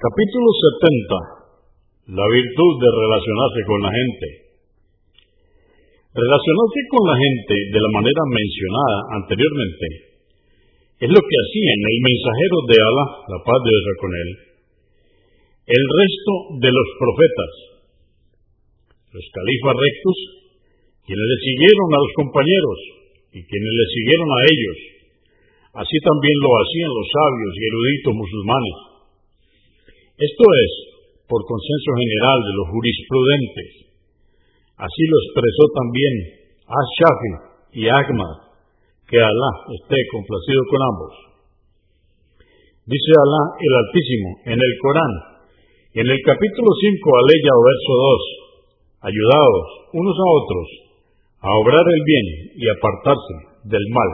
Capítulo 70. La virtud de relacionarse con la gente. Relacionarse con la gente de la manera mencionada anteriormente es lo que hacían el mensajero de Alá, la paz de Dios con él, el resto de los profetas, los califas rectos, quienes le siguieron a los compañeros y quienes le siguieron a ellos. Así también lo hacían los sabios y eruditos musulmanes esto es, por consenso general de los jurisprudentes. Así lo expresó también Ash-Shafi y Ahmad, que Alá esté complacido con ambos. Dice Alá el Altísimo en el Corán, en el capítulo 5, aleya o verso 2, ayudados unos a otros a obrar el bien y apartarse del mal.